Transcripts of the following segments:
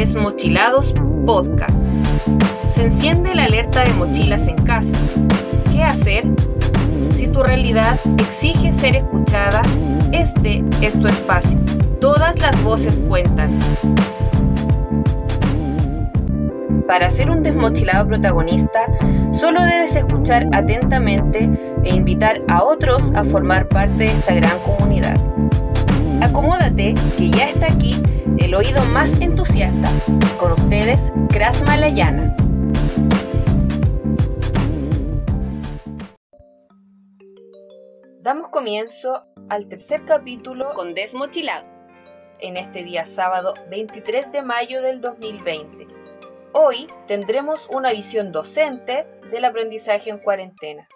Desmochilados Podcast. Se enciende la alerta de mochilas en casa. ¿Qué hacer? Si tu realidad exige ser escuchada, este es tu espacio. Todas las voces cuentan. Para ser un desmochilado protagonista, solo debes escuchar atentamente e invitar a otros a formar parte de esta gran comunidad. Acomódate, que ya está aquí el oído más entusiasta. Con ustedes, Kras Malayana. Damos comienzo al tercer capítulo con Desmochilado, en este día sábado 23 de mayo del 2020. Hoy tendremos una visión docente del aprendizaje en cuarentena.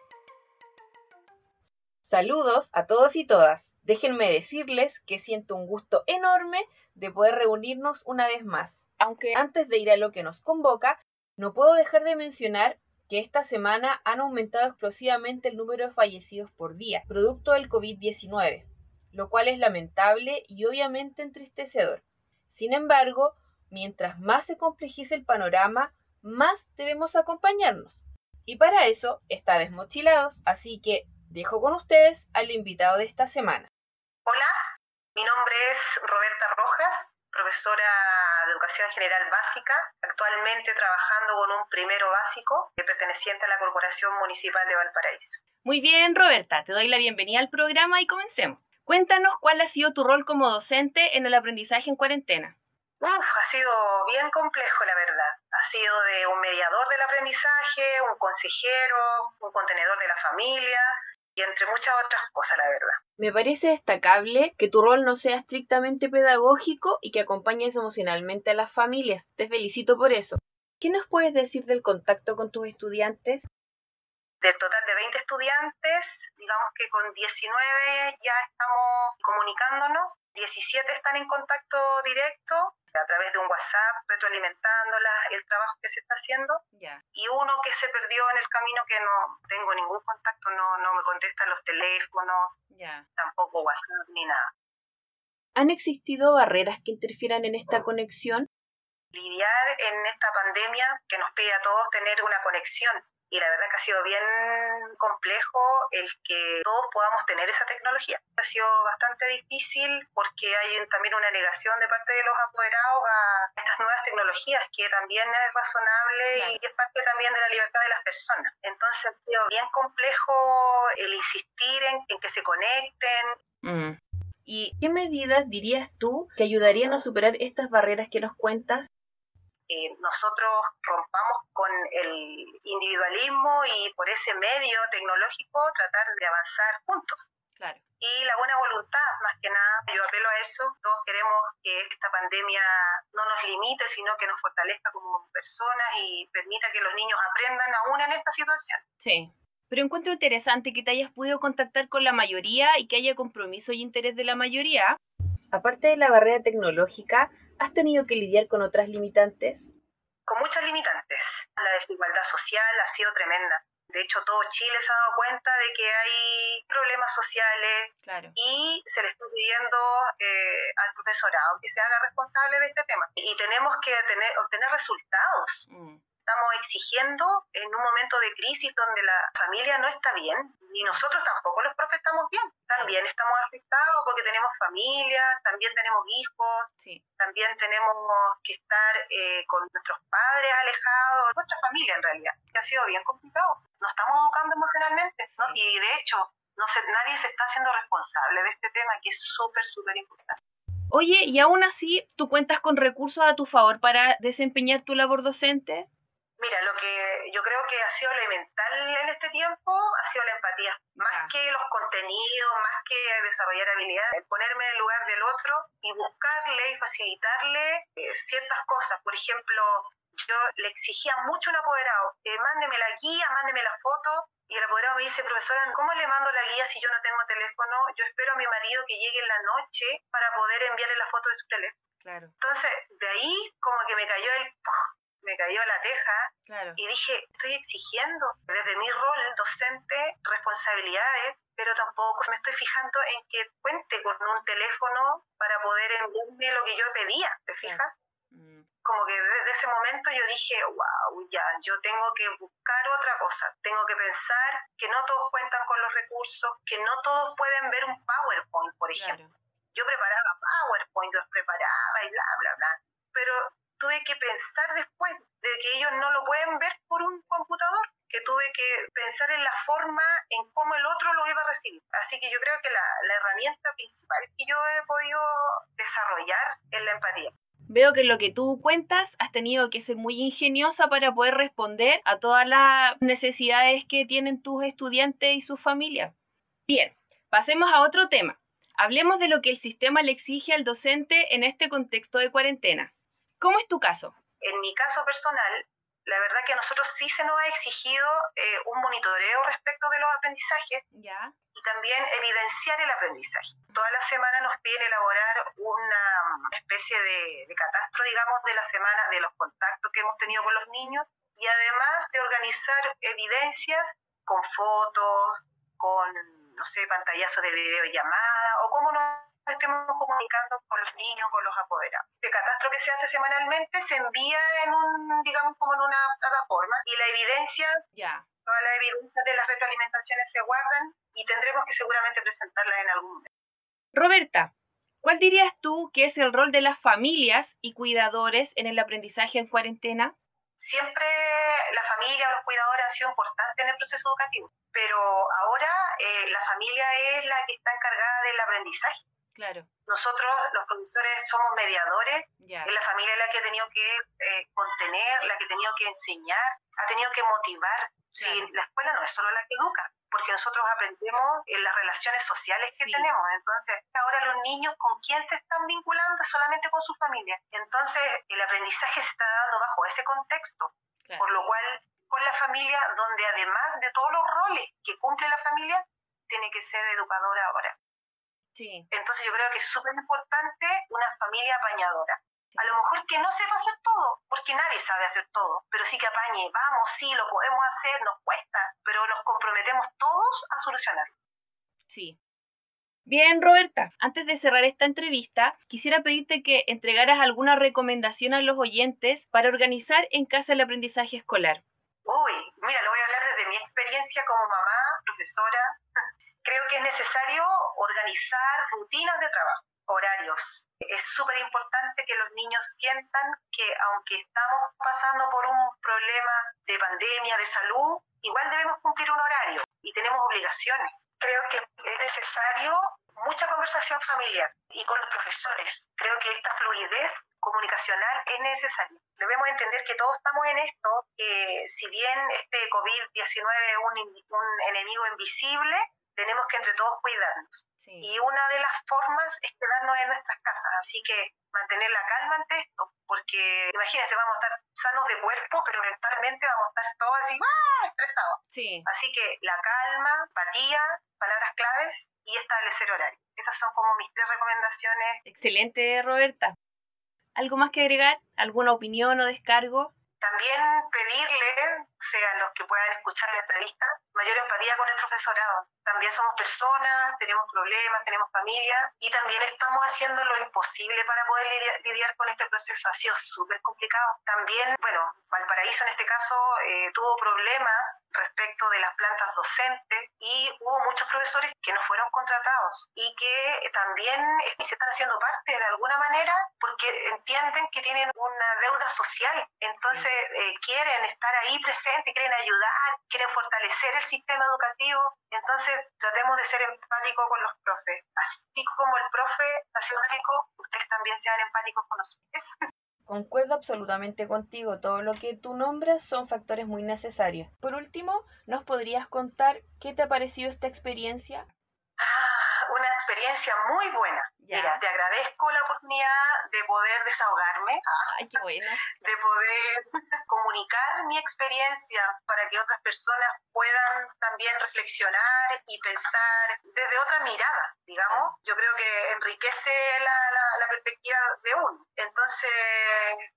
Saludos a todos y todas. Déjenme decirles que siento un gusto enorme de poder reunirnos una vez más. Aunque antes de ir a lo que nos convoca, no puedo dejar de mencionar que esta semana han aumentado explosivamente el número de fallecidos por día, producto del COVID-19, lo cual es lamentable y obviamente entristecedor. Sin embargo, mientras más se complejice el panorama, más debemos acompañarnos. Y para eso está Desmochilados, así que dejo con ustedes al invitado de esta semana. Hola, mi nombre es Roberta Rojas, profesora de Educación General Básica, actualmente trabajando con un primero básico perteneciente a la Corporación Municipal de Valparaíso. Muy bien, Roberta, te doy la bienvenida al programa y comencemos. Cuéntanos cuál ha sido tu rol como docente en el aprendizaje en cuarentena. Uf, ha sido bien complejo, la verdad. Ha sido de un mediador del aprendizaje, un consejero, un contenedor de la familia, y entre muchas otras cosas, la verdad. Me parece destacable que tu rol no sea estrictamente pedagógico y que acompañes emocionalmente a las familias. Te felicito por eso. ¿Qué nos puedes decir del contacto con tus estudiantes? Del total de 20 estudiantes, digamos que con 19 ya estamos comunicándonos, 17 están en contacto directo a través de un WhatsApp, retroalimentándolas, el trabajo que se está haciendo. Y uno que se perdió en el camino que no tengo ningún contacto, no, no me contestan los teléfonos, tampoco WhatsApp ni nada. ¿Han existido barreras que interfieran en esta conexión? Lidiar en esta pandemia que nos pide a todos tener una conexión y la verdad que ha sido bien complejo el que todos podamos tener esa tecnología. Ha sido bastante difícil porque hay también una negación de parte de los apoderados a estas nuevas tecnologías que también es razonable y es parte también de la libertad de las personas. Entonces ha sido bien complejo el insistir en, que se conecten. Mm. ¿Y qué medidas dirías tú que ayudarían a superar estas barreras que nos cuentas? Eh, nosotros rompamos con el individualismo y por ese medio tecnológico tratar de avanzar juntos. Y la buena voluntad, más que nada, yo apelo a eso. Todos queremos que esta pandemia no nos limite, sino que nos fortalezca como personas y permita que los niños aprendan aún en esta situación. Sí. Pero encuentro interesante que te hayas podido contactar con la mayoría y que haya compromiso y interés de la mayoría. Aparte de la barrera tecnológica, ¿Has tenido que lidiar con otras limitantes? Con muchas limitantes. La desigualdad social ha sido tremenda. De hecho, todo Chile se ha dado cuenta de que hay problemas sociales y se le está pidiendo eh, al profesorado que se haga responsable de este tema. Y tenemos que tener, obtener resultados. Mm estamos exigiendo en un momento de crisis donde la familia no está bien y nosotros tampoco los profes estamos bien. También estamos afectados porque tenemos familia, también tenemos hijos, también tenemos que estar eh, con nuestros padres alejados, nuestra familia en realidad, que ha sido bien complicado. Nos estamos educando emocionalmente y de hecho no nadie se está haciendo responsable de este tema que es súper, súper importante. Oye, y aún así, ¿tú cuentas con recursos a tu favor para desempeñar tu labor docente? Mira, lo que yo creo que ha sido elemental en este tiempo ha sido la empatía. Más que los contenidos, más que desarrollar habilidades, el ponerme en el lugar del otro y buscarle y facilitarle eh, ciertas cosas. Por ejemplo, yo le exigía mucho a un apoderado, eh, mándeme la guía, mándeme la foto, y el apoderado me dice, profesora, ¿cómo le mando la guía si yo no tengo teléfono? Yo espero a mi marido que llegue en la noche para poder enviarle la foto de su teléfono. Claro. Entonces, de ahí como que me cayó el me cayó la teja y dije, estoy exigiendo desde mi rol docente responsabilidades, pero tampoco me estoy fijando en que cuente con un teléfono para poder enviarme lo que yo pedía, ¿te fijas? Mm. como que desde ese momento yo dije, wow, ya, yo tengo que buscar otra cosa, tengo que pensar que no todos cuentan con los recursos, que no todos pueden ver un PowerPoint, por ejemplo. Yo preparaba PowerPoint, los preparaba y bla, bla, bla, tuve que pensar después de que ellos no lo pueden ver por un computador, que tuve que pensar en la forma en cómo el otro lo iba a recibir. Así que yo creo que la, la herramienta principal que yo he podido desarrollar es la empatía. Veo que lo que tú cuentas has tenido que ser muy ingeniosa para poder responder a todas las necesidades que tienen tus estudiantes y sus familias. Bien, pasemos a otro tema. Hablemos de lo que el sistema le exige al docente en este contexto de cuarentena. ¿Cómo es tu caso? En mi caso personal, la verdad que a nosotros sí se nos ha exigido eh, un monitoreo respecto de los aprendizajes y también evidenciar el aprendizaje. Toda la semana nos piden elaborar una especie de, de catastro, digamos, de la semana, de los contactos que hemos tenido con los niños y además de organizar evidencias con fotos, con, no sé, pantallazos de videollamada o cómo nos estemos comunicando con los niños, con los apoderados. El catastro que se hace semanalmente se envía en un, digamos, como en una plataforma y la evidencia, ya. todas las evidencias de las retroalimentaciones se guardan y tendremos que seguramente presentarlas en algún momento. Roberta, ¿cuál dirías tú que es el rol de las familias y cuidadores en el aprendizaje en cuarentena? Siempre la familia o los cuidadores han sido importantes en el proceso educativo, pero ahora eh, la familia es la que está encargada del aprendizaje Claro. Nosotros, los profesores, somos mediadores. Es la familia la que ha tenido que eh, contener, la que ha tenido que enseñar, ha tenido que motivar. la escuela no es solo la que educa, porque nosotros aprendemos en las relaciones sociales que tenemos. Entonces, ahora los niños con quién se están vinculando solamente con su familia. Entonces, el aprendizaje se está dando bajo ese contexto. Por lo cual, con la familia, donde además de todos los roles que cumple la familia, tiene que ser educadora ahora. Entonces yo creo que es súper importante una familia apañadora. A lo mejor que no sepa hacer todo, porque nadie sabe hacer todo, pero sí que apañe, vamos, sí, lo podemos hacer, nos cuesta, pero nos comprometemos todos a solucionarlo. Sí. Bien, Roberta, antes de cerrar esta entrevista, quisiera pedirte que entregaras alguna recomendación a los oyentes para organizar en casa el aprendizaje escolar. Uy, mira, lo voy a hablar desde mi experiencia como mamá, profesora, creo que es necesario organizar rutinas de trabajo, horarios. Es súper importante que los niños sientan que aunque estamos pasando por un problema de pandemia, de salud, igual debemos cumplir un horario y tenemos obligaciones. Creo que es necesario mucha conversación familiar y con los profesores. Creo que esta fluidez comunicacional es necesaria. Debemos entender que todos estamos en esto, que si bien este COVID-19 es un, un enemigo invisible, tenemos que entre todos cuidarnos. Y una de las formas es quedarnos en nuestras casas, así que mantener la calma ante esto, porque imagínense, vamos a estar sanos de cuerpo, pero mentalmente vamos a estar todos así, ¡ah! estresados. Así que la calma, empatía, palabras claves y establecer horario. Esas son como mis tres recomendaciones. Excelente, Roberta. ¿Algo más que agregar? ¿Alguna opinión o descargo? También pedirle, sean los que puedan escuchar la entrevista, mayor empatía con el profesorado. También somos personas, tenemos problemas, tenemos familia y también estamos haciendo lo imposible para poder lidiar, con este proceso. Ha sido súper complicado. También, bueno, Valparaíso en este caso eh, tuvo problemas respecto de las plantas docentes y hubo muchos profesores que no fueron contratados y que también se están haciendo parte de alguna manera porque entienden que tienen una deuda social. Entonces eh, quieren estar ahí presentes, quieren ayudar, quieren fortalecer el sistema educativo. Entonces tratemos de ser empáticos con los profes. Así como el profe ha sido ustedes también sean empáticos con nosotros. Concuerdo absolutamente contigo, todo lo que tú nombras son factores muy necesarios. Por último, ¿nos podrías contar qué te ha parecido esta experiencia? Una experiencia muy buena. Mira, te agradezco la oportunidad de poder desahogarme, Ay, qué bueno. de poder comunicar mi experiencia para que otras personas puedan también reflexionar y pensar desde otra mirada, digamos. Yo creo que enriquece la, la perspectiva de uno. Entonces,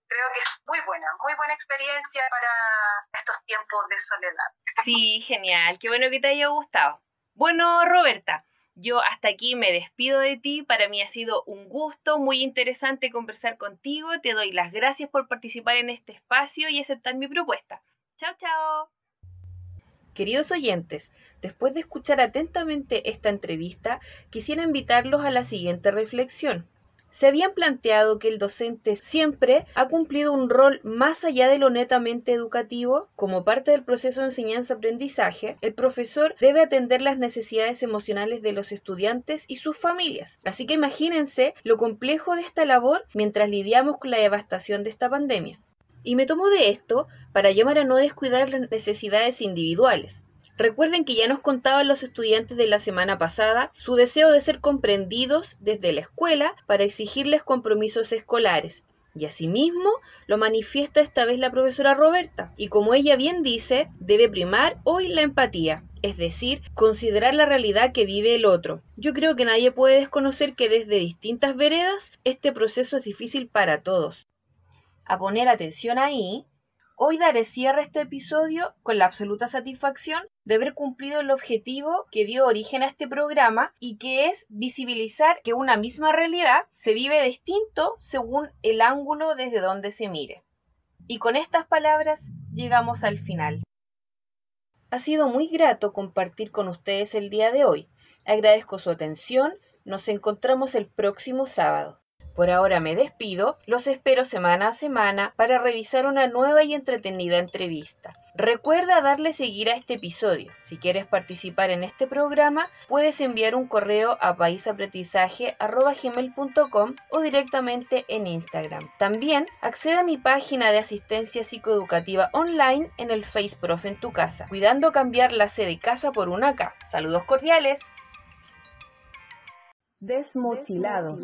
creo que es muy buena, muy buena experiencia para estos tiempos de soledad. Sí, genial. Qué bueno que te haya gustado. Bueno, Roberta, Yo hasta aquí me despido de ti. Para mí ha sido un gusto, muy interesante conversar contigo. Te doy las gracias por participar en este espacio y aceptar mi propuesta. Chao, chao. Queridos oyentes, después de escuchar atentamente esta entrevista, quisiera invitarlos a la siguiente reflexión. Se habían planteado que el docente siempre ha cumplido un rol más allá de lo netamente educativo. Como parte del proceso de enseñanza-aprendizaje, el profesor debe atender las necesidades emocionales de los estudiantes y sus familias. Así que imagínense lo complejo de esta labor mientras lidiamos con la devastación de esta pandemia. Y me tomo de esto para llamar a no descuidar las necesidades individuales. Recuerden que ya nos contaban los estudiantes de la semana pasada su deseo de ser comprendidos desde la escuela para exigirles compromisos escolares. Y asimismo lo manifiesta esta vez la profesora Roberta. Y como ella bien dice, debe primar hoy la empatía, es decir, considerar la realidad que vive el otro. Yo creo que nadie puede desconocer que desde distintas veredas este proceso es difícil para todos. A poner atención ahí Hoy daré cierre a este episodio con la absoluta satisfacción de haber cumplido el objetivo que dio origen a este programa y que es visibilizar que una misma realidad se vive distinto según el ángulo desde donde se mire. Y con estas palabras llegamos al final. Ha sido muy grato compartir con ustedes el día de hoy. Agradezco su atención. Nos encontramos el próximo sábado. Por ahora me despido, los espero semana a semana para revisar una nueva y entretenida entrevista. Recuerda darle seguir a este episodio. Si quieres participar en este programa, puedes enviar un correo a paisaprendizaje.com o directamente en Instagram. También accede a mi página de asistencia psicoeducativa online en el FaceProf en tu casa, cuidando cambiar la C de casa por una K. Saludos cordiales. Desmotilado.